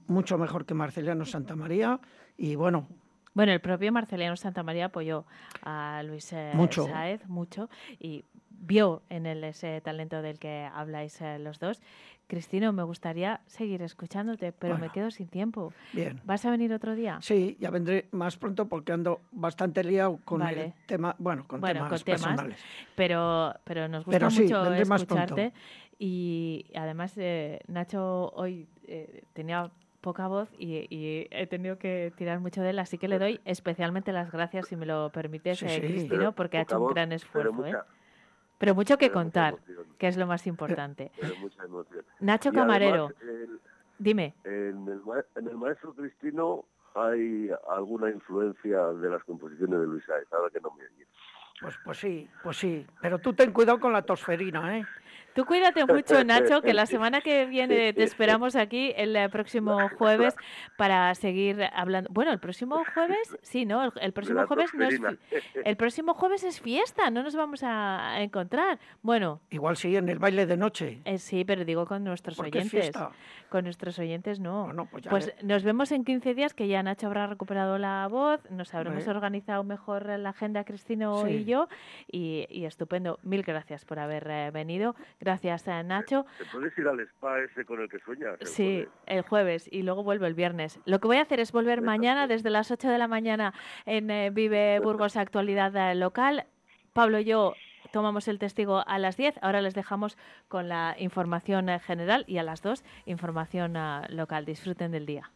mucho mejor que Marceliano Santamaría. Y bueno, bueno, el propio Marceliano Santamaría apoyó a Luis eh, mucho. Saez mucho y vio en él ese talento del que habláis eh, los dos. Cristino, me gustaría seguir escuchándote, pero me quedo sin tiempo. Bien. ¿Vas a venir otro día? Sí, ya vendré más pronto porque ando bastante liado con el tema, bueno, con temas con personales. Pero, pero nos gusta mucho escucharte. Y además, eh, Nacho hoy eh, tenía poca voz y, he tenido que tirar mucho de él, así que le doy especialmente las gracias, si me lo permites, eh, Cristino, porque ha hecho un gran esfuerzo. Pero mucho que contar, que es lo más importante. (laughs) Nacho Camarero, dime. En el, maestro Cristino hay alguna influencia de las composiciones de Luis Saez, ahora que no me Pues, pues sí, pues sí. Pero tú ten cuidado con la tosferina, ¿eh? Tú cuídate mucho, (laughs) Nacho, que la semana que viene te esperamos aquí el eh, próximo (laughs) jueves para seguir hablando. Bueno, el próximo jueves, (laughs) sí, ¿no? El, próximo jueves no es el próximo jueves es fiesta, no nos vamos a encontrar. Bueno, igual sí en el baile de noche. Eh, sí, pero digo con nuestros oyentes. Con nuestros oyentes no. pues, pues nos vemos en 15 días que ya Nacho habrá recuperado la voz, nos habremos organizado mejor la agenda Cristino y yo y, estupendo. Mil gracias por haber eh, venido. Gracias, a Nacho. ¿Te puedes ir al spa ese con el que sueñas? sí, el jueves y luego vuelvo el viernes. Lo que voy a hacer es volver mañana desde las 8 de la mañana en eh, Vive (laughs) Burgos Actualidad eh, Local. Pablo y yo tomamos el testigo a las 10. Ahora les dejamos con la información eh, general y a las 2 información local. Disfruten del día.